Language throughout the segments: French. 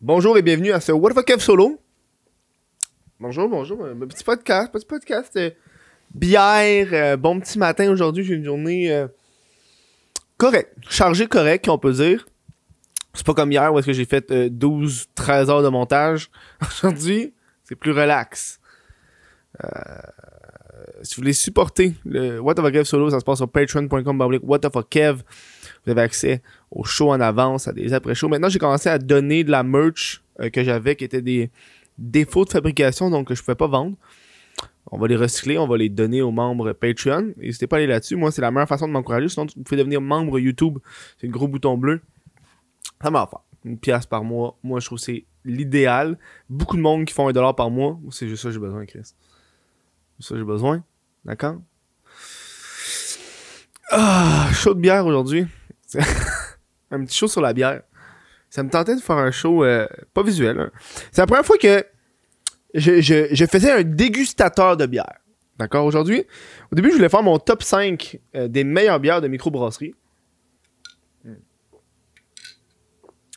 Bonjour et bienvenue à ce What the Kev solo. Bonjour, bonjour. Petit podcast, petit podcast. euh, bière, euh, bon petit matin aujourd'hui. J'ai une journée euh, correcte, chargée correcte, on peut dire. C'est pas comme hier où est-ce que j'ai fait 12-13 heures de montage. Aujourd'hui, c'est plus relax. Euh, si vous voulez supporter le What the Kev solo, ça se passe sur patreon.com What the Kev. Vous avez accès aux shows en avance, à des après-shows. Maintenant, j'ai commencé à donner de la merch euh, que j'avais qui était des défauts de fabrication, donc que je ne pouvais pas vendre. On va les recycler, on va les donner aux membres Patreon. N'hésitez pas à aller là-dessus. Moi, c'est la meilleure façon de m'encourager. Sinon, vous pouvez devenir membre YouTube. C'est le gros bouton bleu. Ça m'a fait une pièce par mois. Moi, je trouve que c'est l'idéal. Beaucoup de monde qui font un dollar par mois. Moi, C'est juste ça que j'ai besoin, Chris. C'est ça que j'ai besoin. D'accord? Ah, chaud de bière aujourd'hui. un petit show sur la bière. Ça me tentait de faire un show euh, pas visuel. hein. C'est la première fois que je, je- faisais un dégustateur de bière. D'accord? Aujourd'hui, au début, je voulais faire mon top 5 euh, des meilleures bières de microbrasserie. Hmm.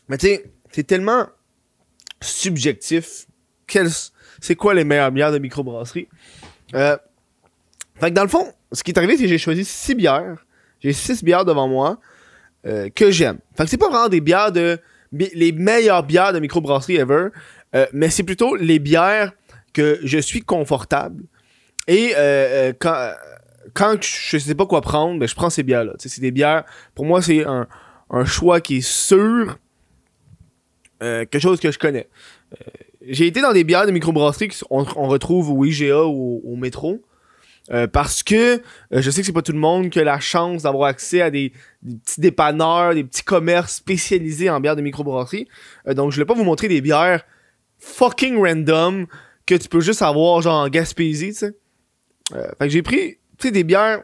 Mais tu sais, c'est tellement subjectif. C'est quoi les meilleures bières de microbrasserie? Euh, fait que dans le fond, ce qui est arrivé, c'est que j'ai choisi 6 bières. J'ai 6 bières devant moi euh, que j'aime. Fait que c'est pas vraiment des bières de. les meilleures bières de microbrasserie ever, euh, mais c'est plutôt les bières que je suis confortable. Et euh, quand, quand je sais pas quoi prendre, ben, je prends ces bières-là. C'est des bières. Pour moi, c'est un, un choix qui est sûr. quelque chose que je connais. J'ai été dans des bières de microbrasserie qu'on on retrouve au IGA ou au métro. Euh, parce que euh, je sais que c'est pas tout le monde qui a la chance d'avoir accès à des, petits dépanneurs, des petits commerces spécialisés en bières de microbrasserie. Euh, donc je voulais pas vous montrer des bières fucking random que tu peux juste avoir genre en Gaspésie, tu sais. Fait que j'ai pris, des bières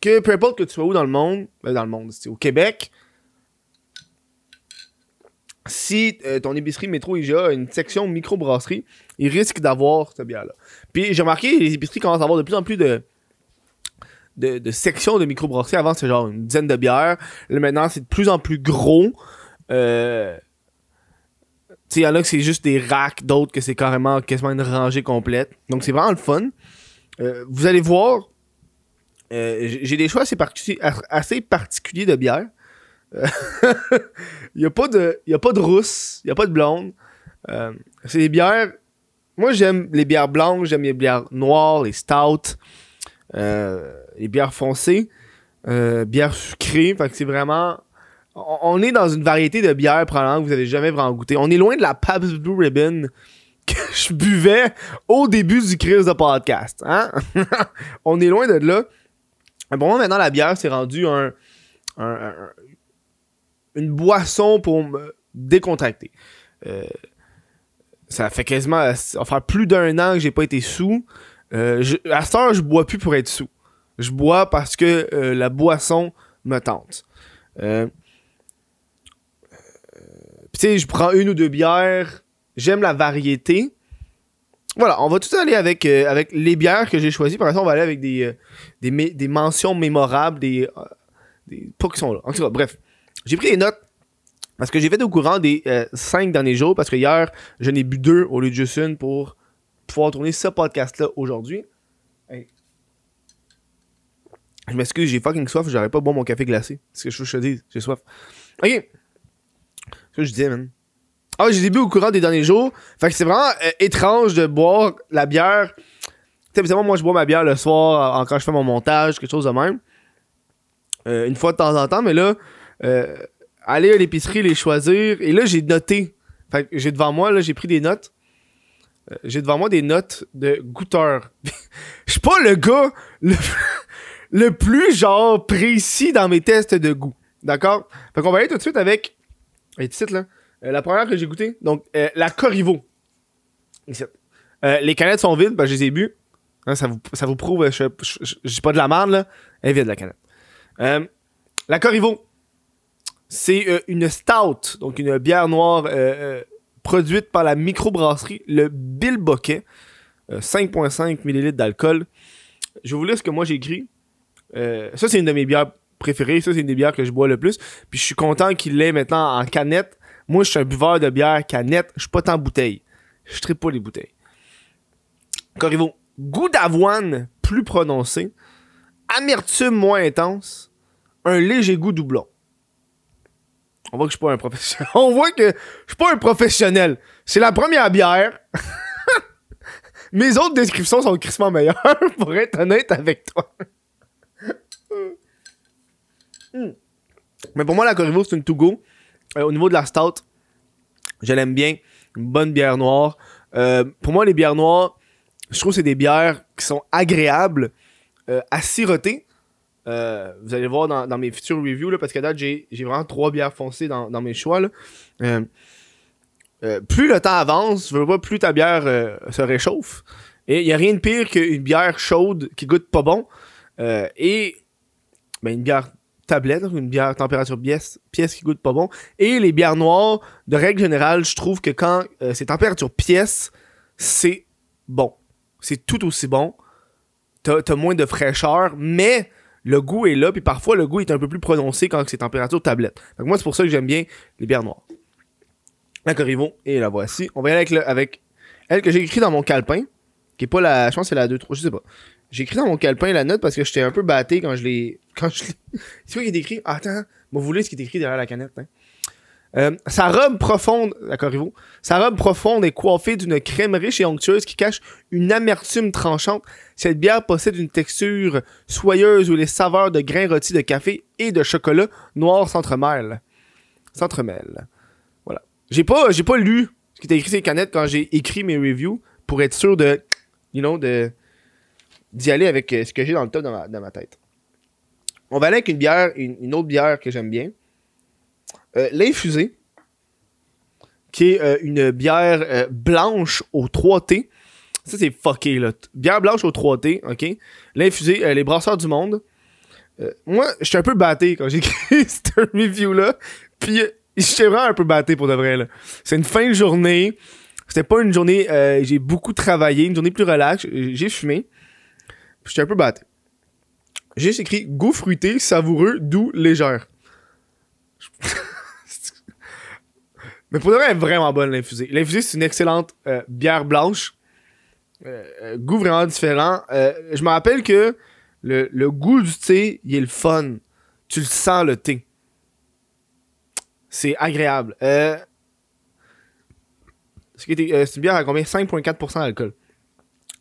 que peu importe que tu sois où dans le monde, euh, dans le monde, au Québec, si euh, ton épicerie métro IGA a une section microbrasserie, il risque d'avoir cette bière-là. Puis j'ai remarqué, les épiceries commencent à avoir de plus en plus de, de, de sections de microbrasserie. Avant, c'était genre une dizaine de bières. Là, maintenant, c'est de plus en plus gros. Euh... Il y en a que c'est juste des racks, d'autres que c'est carrément quasiment une rangée complète. Donc, c'est vraiment le fun. Euh, vous allez voir, euh, j'ai des choix assez, assez particuliers de bières. Il n'y a, pas de- a pas de rousse, il n'y a pas de blonde. Euh, c'est des bières. Moi, j'aime les bières blanches, j'aime les bières noires, les stouts, euh, les bières foncées, euh, bières sucrées. Fait que c'est vraiment. On, est dans une variété de bières, probablement, que vous avez jamais vraiment goûté. On est loin de la Pabst Blue Ribbon que je buvais au début du crise de podcast. Hein? on est loin de là. Pour moi, maintenant, la bière, c'est rendu un, un- un- une boisson pour me décontracter. Euh, ça fait quasiment faire plus d'un an que j'ai pas été sous. Euh, à cette heure, je bois plus pour être sous. Je bois parce que euh, la boisson me tente. Tu sais, je prends une ou deux bières. J'aime la variété. Voilà, on va tout aller avec, avec les bières que j'ai choisies. Par exemple, on va aller avec des, des, mentions mémorables, des, des. Pas qui sont là. En tout cas, bref. J'ai pris des notes parce que j'ai fait au courant des euh, cinq derniers jours parce que hier, je n'ai bu deux au lieu de juste une pour pouvoir tourner ce podcast-là aujourd'hui. Hey. Je m'excuse, j'ai fucking soif, j'aurais pas boire mon café glacé. C'est ce que je veux que je te dise, j'ai soif. Ok. Ce que je disais, man. Ah, j'ai bu au courant des derniers jours. Fait que c'est vraiment euh, étrange de boire la bière. Tu sais, évidemment, moi, je bois ma bière le soir euh, quand je fais mon montage, quelque chose de même. Euh, une fois de temps en temps, mais là, euh, aller à l'épicerie, les choisir. Et là, j'ai noté. Fait j'ai devant moi, là, j'ai pris des notes. Euh, j'ai devant moi des notes de goûteur. Je suis pas le gars le, le plus, genre, précis dans mes tests de goût. D'accord? Fait qu'on va aller tout de suite avec. Là. Euh, la première que j'ai goûtée, donc, la Corriveau. Les canettes sont vides, ben, je les ai bu. Hein, ça, vous, ça vous prouve, je, dis pas de la merde, là. Elle est vide, la canette. La Corriveau. C'est euh, une stout, donc une bière noire euh, euh, produite par la microbrasserie Le Bill Boquet. Euh, 5,5 ml d'alcool. Je vais vous lire ce que moi j'ai écrit. Ça, c'est une de mes bières préférées. Ça, c'est une des bières que je bois le plus. Puis je suis content qu'il l'ait maintenant en canette Moi, je suis un buveur de bière canette, je suis pas tant bouteille. Je tripe pas les bouteilles. Corriveau, goût d'avoine plus prononcé, amertume moins intense, un léger goût doublon. On voit que je suis pas un professionnel. On voit que je suis pas un professionnel. C'est la première bière. Mes autres descriptions sont crissement meilleures, pour être honnête avec toi. Hmm. Mais pour moi, la Corriveau, c'est une to-go. Euh, au niveau de la stout, je l'aime bien. Une bonne bière noire. Euh, pour moi, les bières noires, je trouve que c'est des bières qui sont agréables euh, à siroter. Vous allez voir dans, mes futures reviews, là, parce que date, j'ai vraiment trois bières foncées dans, mes choix. plus le temps avance, veux pas, plus ta bière se réchauffe. Et il n'y a rien de pire qu'une bière chaude qui goûte pas bon. et ben, une bière tablette, une bière température pièce, pièce qui goûte pas bon. Et les bières noires, de règle générale, je trouve que quand euh, c'est température pièce, c'est bon. C'est tout aussi bon. T'as as moins de fraîcheur, mais le goût est là, puis parfois le goût est un peu plus prononcé quand c'est température tablette. Donc moi, c'est pour ça que j'aime bien les bières noires. La Corriveau, et la voici. On va y aller avec, avec elle que j'ai écrit dans mon calepin, qui est pas la. Je pense que c'est la 2-3, je sais pas. J'ai écrit dans mon calepin la note parce que j'étais un peu batté quand je l'ai. Quand je. C'est quoi qui est écrit? Attends, vous voulez ce qui est écrit derrière la canette. Hein? Euh, sa robe profonde, d'accord, vous Sa robe profonde est coiffée d'une crème riche et onctueuse qui cache une amertume tranchante. Cette bière possède une texture soyeuse où les saveurs de grains rôtis de café et de chocolat noir s'entremêlent. S'entremêlent. Voilà. J'ai pas, j'ai pas lu ce qui était écrit sur les canettes quand j'ai écrit mes reviews pour être sûr de, you know, de, d'y aller avec euh, ce que j'ai dans le top dans ma, tête. On va aller avec une bière, une, autre bière que j'aime bien. Euh, L'infusé, qui est euh, une bière blanche au 3T. Ça, c'est fucké, là. Bière blanche au 3T, ok? L'infusé, les brasseurs du monde. moi, j'étais un peu batté quand j'ai écrit cette review-là. Puis, j'étais vraiment un peu batté pour de vrai, là. C'est une fin de journée. C'était pas une journée, j'ai beaucoup travaillé, une journée plus relaxe. J'ai fumé. J'étais un peu batté. J'ai écrit goût fruité, savoureux, doux, légère. Mais pour de vrai, elle est vraiment bonne l'infusée. L'infusée, c'est une excellente euh, bière blanche. Euh, euh, goût vraiment différent. je me rappelle que le, goût du thé, il est le fun. Tu le sens, le thé. C'est agréable. c'est une bière à combien? 5,4% d'alcool.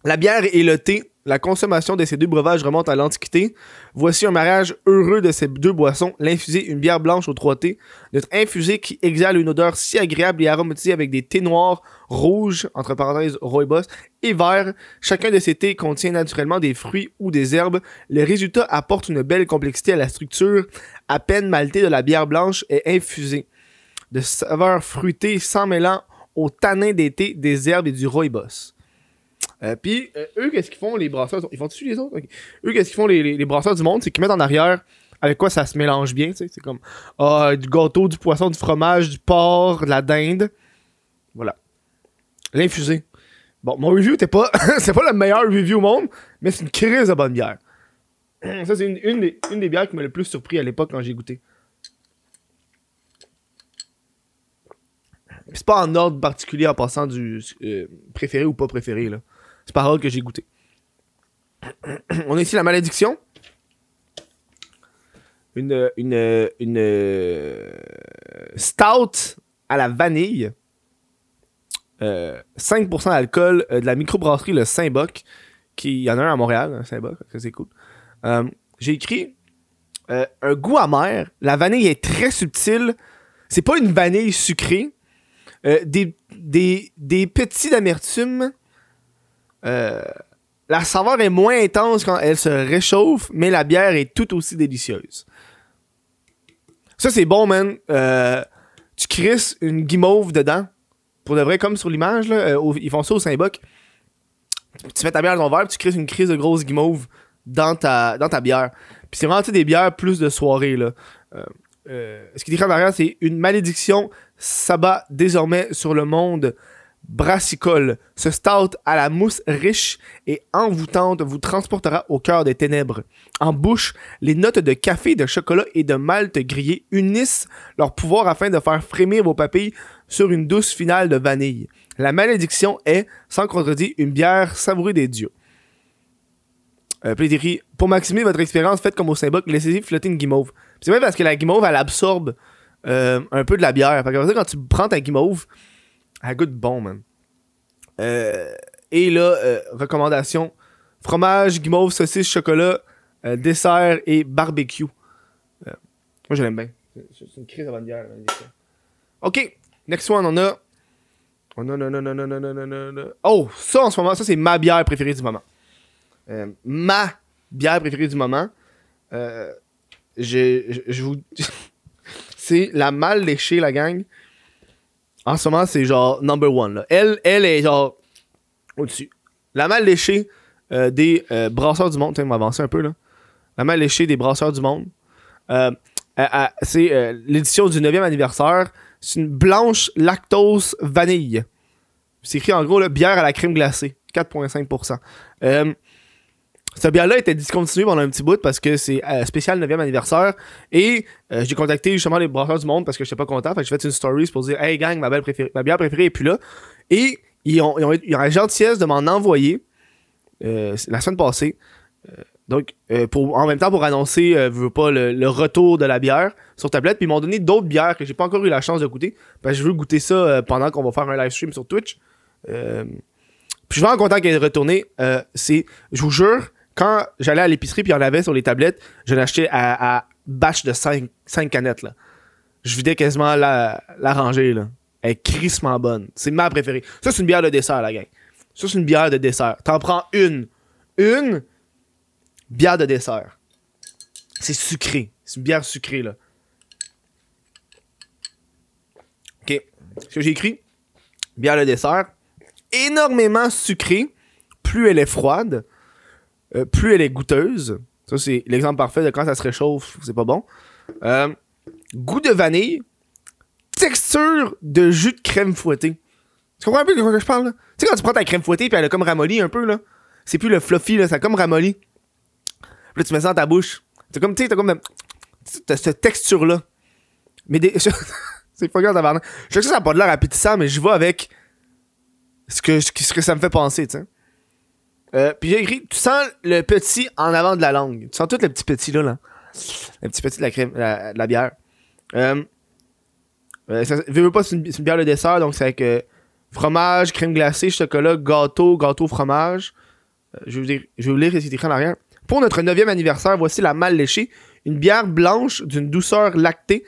La bière et le thé la consommation de ces deux breuvages remonte à l'Antiquité. Voici un mariage heureux de ces deux boissons. L'infusé, une bière blanche au 3T. Notre infusé qui exhale une odeur si agréable et aromatisée avec des thés noirs, rouges, entre parenthèses rooibos, et verts. Chacun de ces thés contient naturellement des fruits ou des herbes. Le résultat apporte une belle complexité à la structure à peine maltée de la bière blanche et infusée. De saveurs fruitées sans mêlant au tanin des thés, des herbes et du rooibos. Euh, puis euh, eux, qu'est-ce qu'ils font, les brasseurs Ils font-tu les autres? Eux, qu'est-ce qu'ils font, les, les, brasseurs du monde? C'est qu'ils mettent en arrière avec quoi ça se mélange bien. C'est comme ah, du gâteau, du poisson, du fromage, du porc, de la dinde. Voilà. L'infusé. Bon, mon review t'es pas. c'est pas le meilleur review au monde, mais c'est une crise de bonne bière. Ça, c'est une, des, une des bières qui m'a le plus surpris à l'époque quand j'ai goûté. C'est pas en ordre particulier en passant du euh, préféré ou pas préféré, là. C'est parole que j'ai goûté. On a ici la malédiction. Une, une, une euh, stout à la vanille. 5% euh, d'alcool de la microbrasserie Le Saint-Boc. Il y en a un à Montréal, hein, Saint-Boc, c'est cool. j'ai écrit un goût amer. La vanille est très subtile. C'est pas une vanille sucrée. Euh, des, petits d'amertume. Euh, la saveur est moins intense quand elle se réchauffe, mais la bière est tout aussi délicieuse. Ça, c'est bon, man. Euh, tu crisses une guimauve dedans. Pour de vrai, comme sur l'image, ils font ça au Saint-Boc. Tu mets ta bière dans ton verre, tu crisses une crise de grosse guimauve dans ta, dans ta bière. Puis c'est vraiment des bières plus de soirée, là. Ce qui est écrit en arrière, c'est une malédiction s'abat désormais sur le monde brassicole. Ce stout à la mousse riche et envoûtante vous transportera au cœur des ténèbres. En bouche, les notes de café, de chocolat et de malt grillé unissent leur pouvoir afin de faire frémir vos papilles sur une douce finale de vanille. La malédiction est, sans contredit, une bière savourée des dieux. Euh, pour maximiser votre expérience, faites comme au Saint-Boc, laissez-y flotter une guimauve. C'est vrai parce que la guimauve, elle absorbe euh, un peu de la bière. Fait que quand tu prends ta guimauve, elle goûte bon, man. Euh, et là, euh, recommandation fromage, guimauve, saucisse, chocolat, euh, dessert et barbecue. Euh, moi, je l'aime bien. C'est une crise de bonne bière. Ok, next one, on a. Non, non, non, non. Oh, ça en ce moment, ça c'est ma bière préférée du moment. Euh, ma bière préférée du moment. Euh, je, vous. c'est la mal léchée, la gang. En ce moment, c'est genre number one. Elle, est genre au-dessus. La mal léchée euh, des brasseurs du monde. Tiens, on va avancer un peu là. La mal léchée des brasseurs du monde. C'est l'édition du 9e anniversaire. C'est une blanche lactose vanille. C'est écrit en gros là, bière à la crème glacée. 4,5%. Cette bière-là était discontinuée pendant un petit bout parce que c'est euh, spécial 9e anniversaire. Et euh, j'ai contacté justement les brasseurs du monde parce que j'étais pas content. Fait que j'ai fait une story pour dire Hey gang, ma, bière préférée est plus là. Et ils ont, ils ont, ils ont la gentillesse de m'en envoyer euh, la semaine passée. Donc, en même temps, pour annoncer veux pas, le, retour de la bière sur tablette. Puis ils m'ont donné d'autres bières que j'ai pas encore eu la chance de goûter. Parce que je veux goûter ça pendant qu'on va faire un live stream sur Twitch. Puis je suis vraiment content qu'elle ait retourné. Euh, c'est, je vous jure, quand j'allais à l'épicerie puis il y en avait sur les tablettes, je l'achetais à, à de 5, canettes. Là. Je vidais quasiment la, la rangée. Là. Elle est crissement bonne. C'est ma préférée. Ça, c'est une bière de dessert, la gang. Ça, c'est une bière de dessert. T'en prends une. Une bière de dessert. C'est sucré. C'est une bière sucrée, là. OK. Ce que j'ai écrit, bière de dessert, énormément sucrée. Plus elle est froide, euh, plus elle est goûteuse. Ça, c'est l'exemple parfait de quand ça se réchauffe, c'est pas bon. Euh, goût de vanille, texture de jus de crème fouettée. Tu comprends un peu de quoi je parle, là? Tu sais, quand tu prends ta crème fouettée puis elle a comme ramolli un peu, là. C'est plus le fluffy, là, ça comme ramolli. Puis là, tu mets ça dans ta bouche. C'est comme, tu sais, t'as comme. T'as cette texture-là. Mais des. c'est pas grave d'avoir. Je sais que ça n'a pas de l'air appétissant, mais je vais avec ce que, ce que ça me fait penser, tu sais. Euh, puis j'ai écrit, tu sens le petit en avant de la langue. Tu sens tout le petit petit là, là. Le petit petit de la crème, la- de la bière. Euh, euh, ça, pas, c'est une, bière de dessert, donc c'est avec euh, fromage, crème glacée, chocolat, gâteau, gâteau, fromage. Je, vais vous dire, je vais vous lire ce qui écrit en arrière. Pour notre 9e anniversaire, voici la mal léchée, une bière blanche d'une douceur lactée,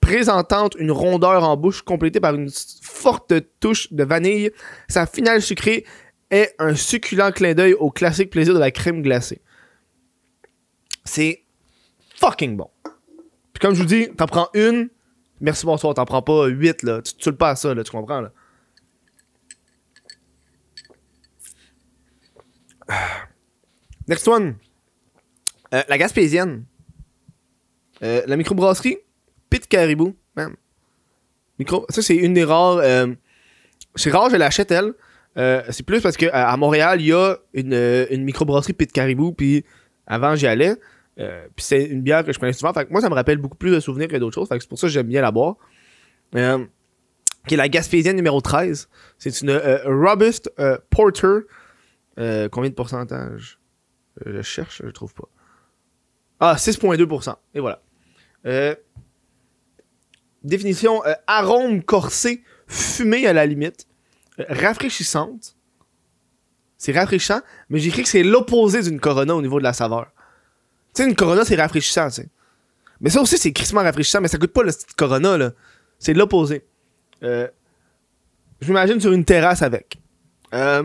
présentant une rondeur en bouche complétée par une forte touche de vanille. Sa finale sucrée est un succulent clin d'œil au classique plaisir de la crème glacée. C'est fucking bon. Puis comme je vous dis, t'en prends une, merci bonsoir, t'en prends pas huit là, tu tues pas à ça là, tu comprends là. Next one. Euh, la Gaspésienne. Euh, la microbrasserie Pit Caribou. Man. Micro... Ça, c'est une des rares. euh, C'est rare, je l'achète, elle. Euh, c'est plus parce que à Montréal, il y a une, euh, une microbrasserie Pit Caribou, puis avant, j'y allais. Euh, puis c'est une bière que je prenais souvent. Moi, ça me rappelle beaucoup plus de souvenirs que d'autres choses. C'est pour ça que j'aime bien la boire. Qui est la Gaspésienne numéro 13. C'est une Robust Porter. Combien de pourcentage? Je cherche, je trouve pas. Ah, 6,2%. Et voilà. Définition arôme corsé, fumé à la limite, rafraîchissante. C'est rafraîchissant, mais j'écris que c'est l'opposé d'une Corona au niveau de la saveur. Tu sais, une Corona, c'est rafraîchissant, tu. Mais ça aussi, c'est crissement rafraîchissant, mais ça goûte pas le style Corona, là. C'est l'opposé. Euh, je m'imagine sur une terrasse avec. Euh,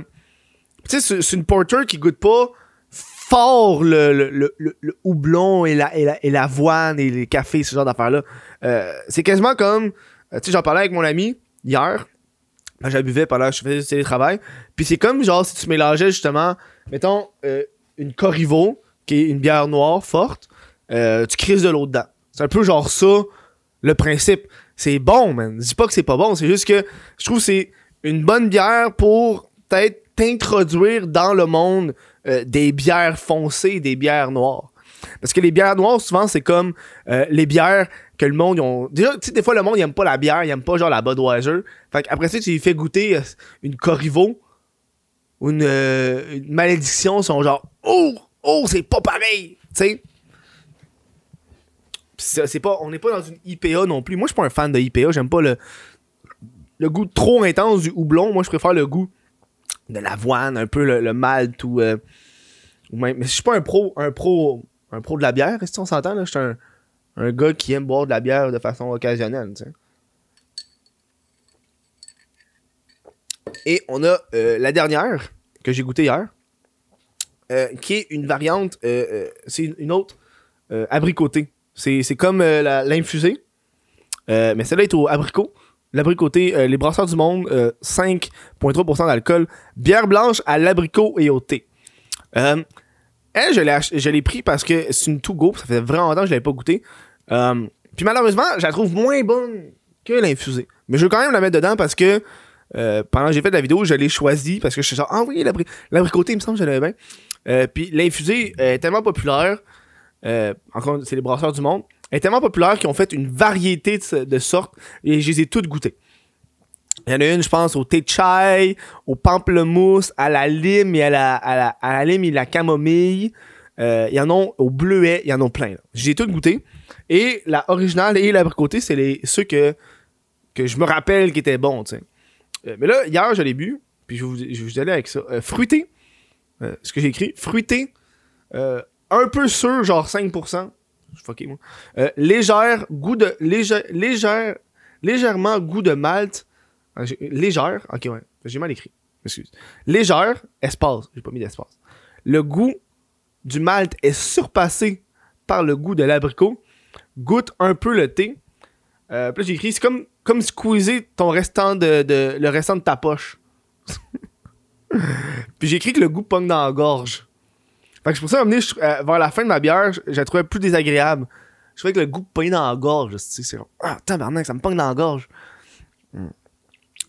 tu sais, c'est- une porter qui goûte pas fort le, le, houblon et la, et, la, et l'avoine et les cafés, ce genre d'affaires-là. Euh, c'est quasiment comme. tu sais, j'en parlais avec mon ami hier. Je buvais pendant que je faisais du télétravail. Puis c'est comme genre si tu mélangeais justement, mettons, euh, une Corrivo, qui est une bière noire forte, euh, tu crises de l'eau dedans. C'est un peu genre ça, le principe. C'est bon, man. Je dis pas que c'est pas bon, c'est juste que je trouve que c'est une bonne bière pour peut-être t'introduire dans le monde euh, des bières foncées, des bières noires. Parce que les bières noires, souvent, c'est comme euh, les bières que le monde ont. Déjà, tu sais, des fois, le monde, il aime pas la bière, il aime pas genre la Budweiser. Fait après ça, tu lui fais goûter euh, une Corriveau ou une, une malédiction, ils sont genre, oh, oh, c'est pas pareil, tu sais? C'est pas, on n'est pas dans une IPA non plus. Moi, je suis pas un fan de IPA. J'aime pas le, le goût trop intense du houblon. Moi, je préfère le goût de l'avoine, un peu le, malt ou. Euh, mais je suis pas un pro, un pro, un pro de la bière, si on s'entend. Je suis un, un, gars qui aime boire de la bière de façon occasionnelle. Et on a euh, la dernière que j'ai goûtée hier, euh, qui est une variante, c'est une autre abricotée. C'est comme l'infusée, mais celle-là est au abricot. L'abricoté, euh, les brasseurs du monde, 5,3% euh, d'alcool. Bière blanche à l'abricot et au thé. Euh, elle, je l'ai pris parce que c'est une to go. Ça fait vraiment longtemps que je l'avais pas goûté. puis malheureusement, je la trouve moins bonne que l'infusée. Mais je veux quand même la mettre dedans parce que pendant que j'ai fait la vidéo, je l'ai choisi parce que je suis genre, ah oui, l'abricoté, il me semble que je l'avais bien. puis l'infusée est tellement populaire. encore, c'est les brasseurs du monde est tellement populaire qu'ils ont fait une variété de, sortes et je les ai toutes goûtées. Il y en a une, je pense, au thé de chai, au pamplemousse, à la lime et à la, à la, lime et la camomille. Euh, il y en a au bleuet, il y en a plein. J'ai toutes goûté. Et la originale et l'abricoté, c'est les, ceux que, que je me rappelle qui étaient bons. Euh, mais là, hier, je l'ai bu, puis je vais vous, aller avec ça. Euh, fruité, ce que j'ai écrit, fruité, un peu sûr, genre 5%. Je moi. Euh, légère, goût de. Légère, légère, légèrement goût de malt. Ah, légère, ok, ouais. J'ai mal écrit. Excuse. Légère, espace. J'ai pas mis d'espace. Le goût du malt est surpassé par le goût de l'abricot. Goûte un peu le thé. Euh, puis j'ai écrit, c'est comme, comme squeezer ton restant de, le restant de ta poche. puis j'ai écrit que le goût pogne dans la gorge. Fait que je ça amener euh, vers la fin de ma bière, je, la trouvais plus désagréable. Je trouvais que le goût pogne dans la gorge. C'est c'est ah tabarnak, ça me pogne dans la gorge. Hmm.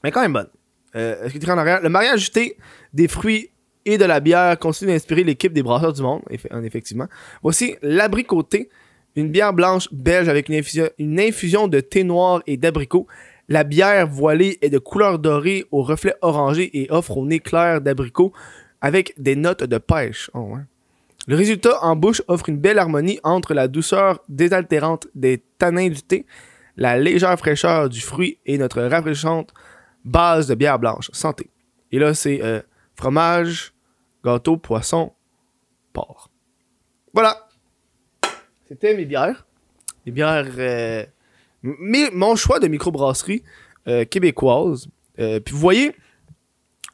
Mais quand même bonne. Euh, ce en arrière, le mariage ajouté des fruits et de la bière continue d'inspirer l'équipe des brasseurs du monde, effectivement. Voici l'abricoté, une bière blanche belge avec une infusion, de thé noir et d'abricot. La bière voilée est de couleur dorée au reflet orangé et offre un éclair d'abricot avec des notes de pêche. Oh. Le résultat en bouche offre une belle harmonie entre la douceur désaltérante des tanins du thé, la légère fraîcheur du fruit et notre rafraîchissante base de bière blanche. Santé. Et là, c'est euh, fromage, gâteau, poisson, porc. Voilà. C'était mes bières. Les bières. Euh, mon choix de microbrasserie euh, québécoise. puis vous voyez,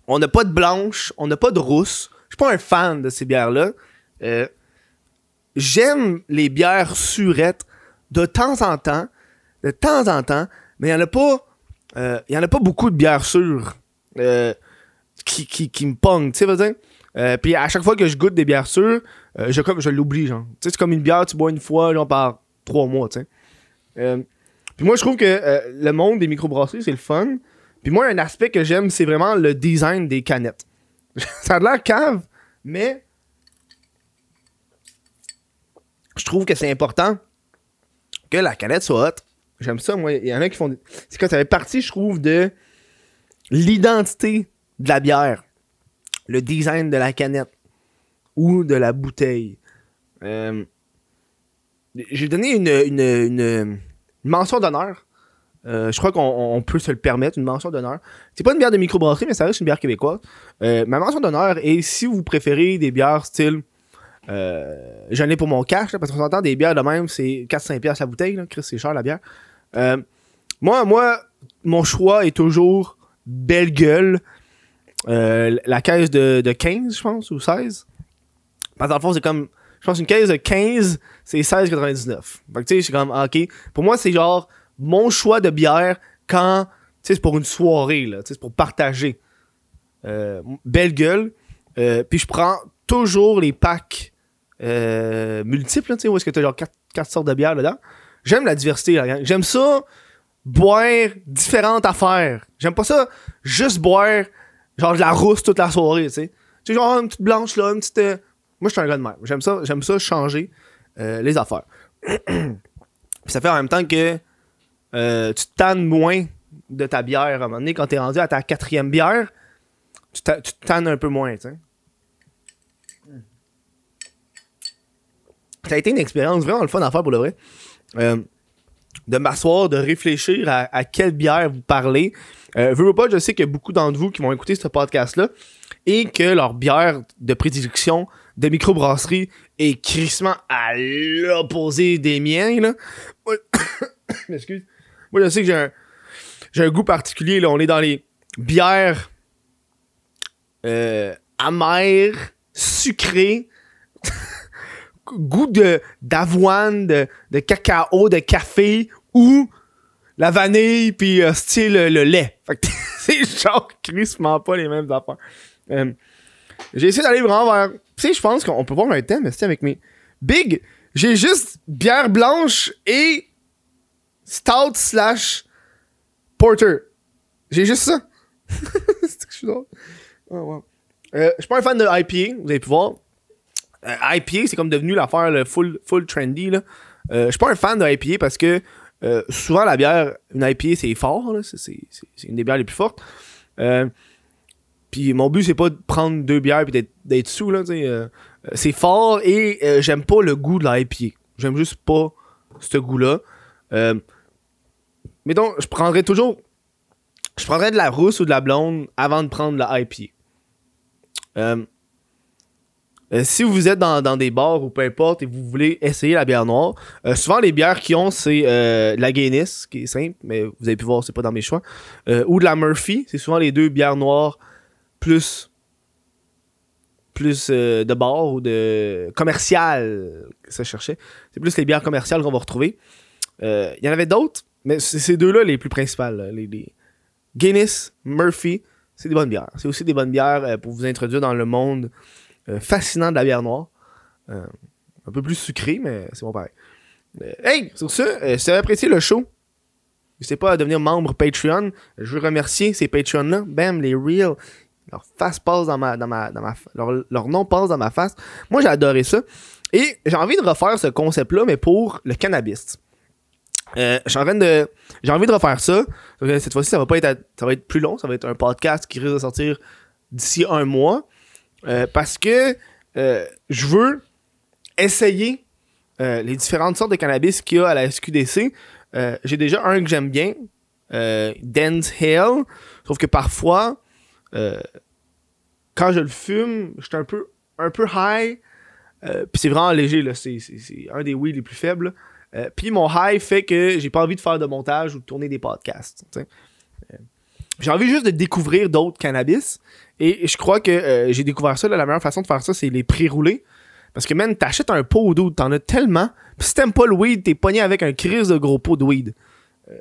on n'a pas de blanche, on n'a pas de rousse. Je suis pas un fan de ces bières-là. Euh, j'aime les bières surettes de temps en temps, de temps en temps, mais il n'y en a pas. Euh, il y en a pas beaucoup de bières sûres euh, qui, qui, me pognent, tu sais, dire. puis à chaque fois que je goûte des bières sûres, je, comme, je l'oublie, genre. Tu sais, c'est comme une bière, tu bois une fois, genre, par trois mois, tu sais. puis moi, je trouve que le monde des microbrasseries, c'est le fun. Puis moi, un aspect que j'aime, c'est vraiment le design des canettes. ça a l'air cave, mais je trouve que c'est important que la canette soit haute. J'aime ça, moi. Il y en a qui font. C'est quand ça fait partie, je trouve, de l'identité de la bière. Le design de la canette. Ou de la bouteille. Euh, j'ai donné une, mention d'honneur. Euh, je crois qu'on peut se le permettre, une mention d'honneur. C'est pas une bière de microbrasserie, mais ça reste une bière québécoise. Euh, ma mention d'honneur est si vous préférez des bières style j'en ai pour mon cash, parce qu'on s'entend des bières de même, c'est 4-5$ la bouteille. Là. Chris, c'est cher la bière. Euh, moi, moi, mon choix est toujours belle gueule. Euh, la caisse de, de 15, je pense, ou 16. Parce que dans le fond, c'est comme. Je pense une caisse de 15, c'est 16,99. Fait que tu sais, c'est comme, ah, ok. Pour moi, c'est genre mon choix de bière quand. Tu sais, c'est pour une soirée, là. Tu sais, c'est pour partager. belle gueule. puis je prends toujours les packs euh, multiples, tu sais, où est-ce que tu as genre 4, sortes de bières dedans. J'aime la diversité, J'aime ça, boire différentes affaires. J'aime pas ça juste boire genre de la rousse toute la soirée, tu sais. Tu sais, genre une petite blanche là, une petite. euh, Moi, je suis un gars de même. J'aime ça, j'aime ça changer euh, les affaires. Puis ça fait en même temps que euh, tu tannes moins de ta bière à un moment donné. Quand t'es rendu à ta quatrième bière, tu, tannes un peu moins, tu sais. Ça a été une expérience vraiment le fun à faire pour le vrai. Euh, de m'asseoir, de réfléchir à, quelle bière vous parlez. Euh, veux, veux pas, je sais qu'il y a beaucoup d'entre vous qui vont écouter ce podcast-là et que leur bière de prédilection de microbrasserie est crissement à l'opposé des miens, là. Moi- Excuse. Moi, je sais que j'ai un, j'ai un goût particulier, là. On est dans les bières euh, amères, sucrées, goût de d'avoine, de, de cacao, de café ou la vanille puis euh, style euh, le lait. Fait que c'est genre crissement pas les mêmes affaires. Euh, j'ai essayé d'aller vraiment vers. Tu sais, je pense qu'on peut voir un thème, mais avec mes. Big, j'ai juste bière blanche et stout slash porter. J'ai juste ça. c'est que je suis drôle. Euh, je suis pas un fan de IPA, vous avez pu voir. Euh, IPA, c'est comme devenu l'affaire le full, full trendy. Là. Euh, je suis pas un fan de IPA parce que euh, souvent la bière, une IPA, c'est fort. C'est, une des bières les plus fortes. Euh, puis mon but, c'est pas de prendre deux bières et d'être, sous. Euh, c'est fort et j'aime pas le goût de la IPA. J'aime juste pas ce goût-là. Donc, je prendrais toujours. Je prendrais de la rousse ou de la blonde avant de prendre la IPA. Euh, si vous êtes dans, des bars ou peu importe et vous voulez essayer la bière noire, euh, souvent les bières qu'ils ont, c'est euh, la Guinness, qui est simple, mais vous avez pu voir, c'est pas dans mes choix, ou de la Murphy, c'est souvent les deux bières noires plus plus de bar ou de commercial que ça cherchait. C'est plus les bières commerciales qu'on va retrouver. Il y en avait d'autres, mais c'est ces deux-là les plus principales. Les, Guinness, Murphy, c'est des bonnes bières. C'est aussi des bonnes bières pour vous introduire dans le monde fascinant de la bière noire. Euh, un peu plus sucré, mais c'est bon pareil. Euh, hey, sur ce, euh, si vous avez apprécié le show, n'hésitez pas à devenir membre Patreon. Je veux remercier ces Patreons-là. Bam, les real. Leur face passe dans ma. Dans ma, dans ma leur, leur nom passe dans ma face. Moi, j'ai adoré ça. Et j'ai envie de refaire ce concept-là, mais pour le cannabis. Euh, je suis en train de. J'ai envie de refaire ça. Euh, Cette fois-ci, ça va pas être ça va être plus long. Ça va être un podcast qui risque de sortir d'ici un mois. Euh, parce que euh, je veux essayer euh, les différentes sortes de cannabis qu'il y a à la SQDC. J'ai déjà un que j'aime bien, Dance Hill. Sauf que parfois, quand je le fume, je suis un peu, un peu high. Puis c'est vraiment léger. C'est un des weed les plus faibles. Puis mon high fait que j'ai pas envie de faire de montage ou de tourner des podcasts. J'ai envie juste de découvrir d'autres cannabis. Et je crois que euh, j'ai découvert ça. la meilleure façon de faire ça, c'est les pré-roulés. Parce que, man, t'achètes un pot d'eau, t'en as tellement. Puis si t'aimes pas le weed, t'es pogné avec un crise de gros pot de weed. Euh,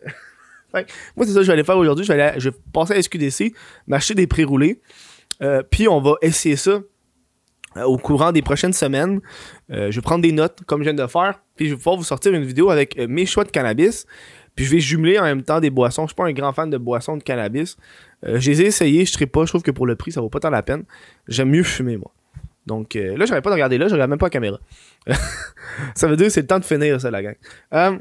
moi, c'est ça que je vais aller faire aujourd'hui. Je vais, passer à SQDC, m'acheter des pré-roulés. Euh, puis on va essayer ça au courant des prochaines semaines. Je vais prendre des notes, comme je viens de faire. Puis je vais pouvoir vous sortir une vidéo avec mes choix de cannabis. Puis je vais jumeler en même temps des boissons. Je suis pas un grand fan de boissons de cannabis. Euh, je les ai essayées, je ne pas. Je trouve que pour le prix, ça vaut pas tant la peine. J'aime mieux fumer, moi. Donc euh, là, j'arrête pas de regarder là, je regarde même pas la caméra. ça veut dire que c'est le temps de finir, ça, la gang. Euh,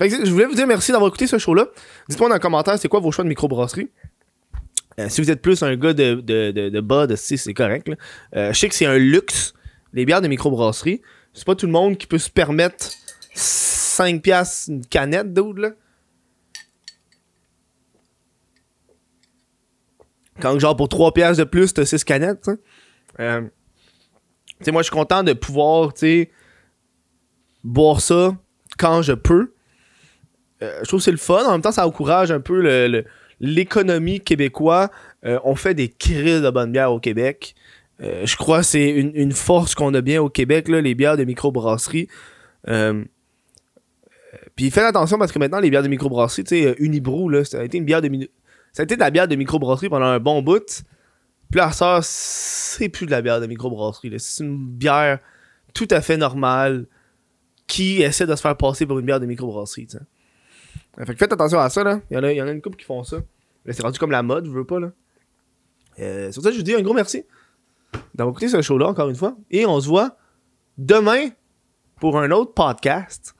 fait que je voulais vous dire merci d'avoir écouté ce show-là. Dites-moi dans les commentaires, c'est quoi vos choix de microbrasserie? Euh, si vous êtes plus un gars de, de, de, bas, de 6, c'est correct. Euh, je sais que c'est un luxe, les bières de microbrasserie. C'est pas tout le monde qui peut se permettre 5 piastres une canette d'eau, là. Quand genre pour 3 piastres de plus, t'as 6 canettes. Euh, tu sais, moi, je suis content de pouvoir, tu sais, boire ça quand je peux. Euh, je trouve que c'est le fun. En même temps, ça encourage un peu le- le- l'économie québécoise. Euh, on fait des crises de bonnes bières au Québec. Je crois que c'est une, une force qu'on a bien au Québec, là, les bières de microbrasserie. Euh, puis faites attention parce que maintenant, les bières de microbrasserie, tu sais, euh, Unibrew, là, ça a été une bière de ça a été de la bière de microbrasserie pendant un bon bout. Puis là, ça, c'est plus de la bière de microbrasserie. C'est une bière tout à fait normale qui essaie de se faire passer pour une bière de microbrasserie. tu sais. Fait que faites attention à ça, là. Il y en a, a une couple qui font ça. Là, c'est rendu comme la mode, je veux pas, là. Euh, sur ça, je vous dis un gros merci d'avoir écouté ce show-là encore une fois. Et on se voit demain pour un autre podcast.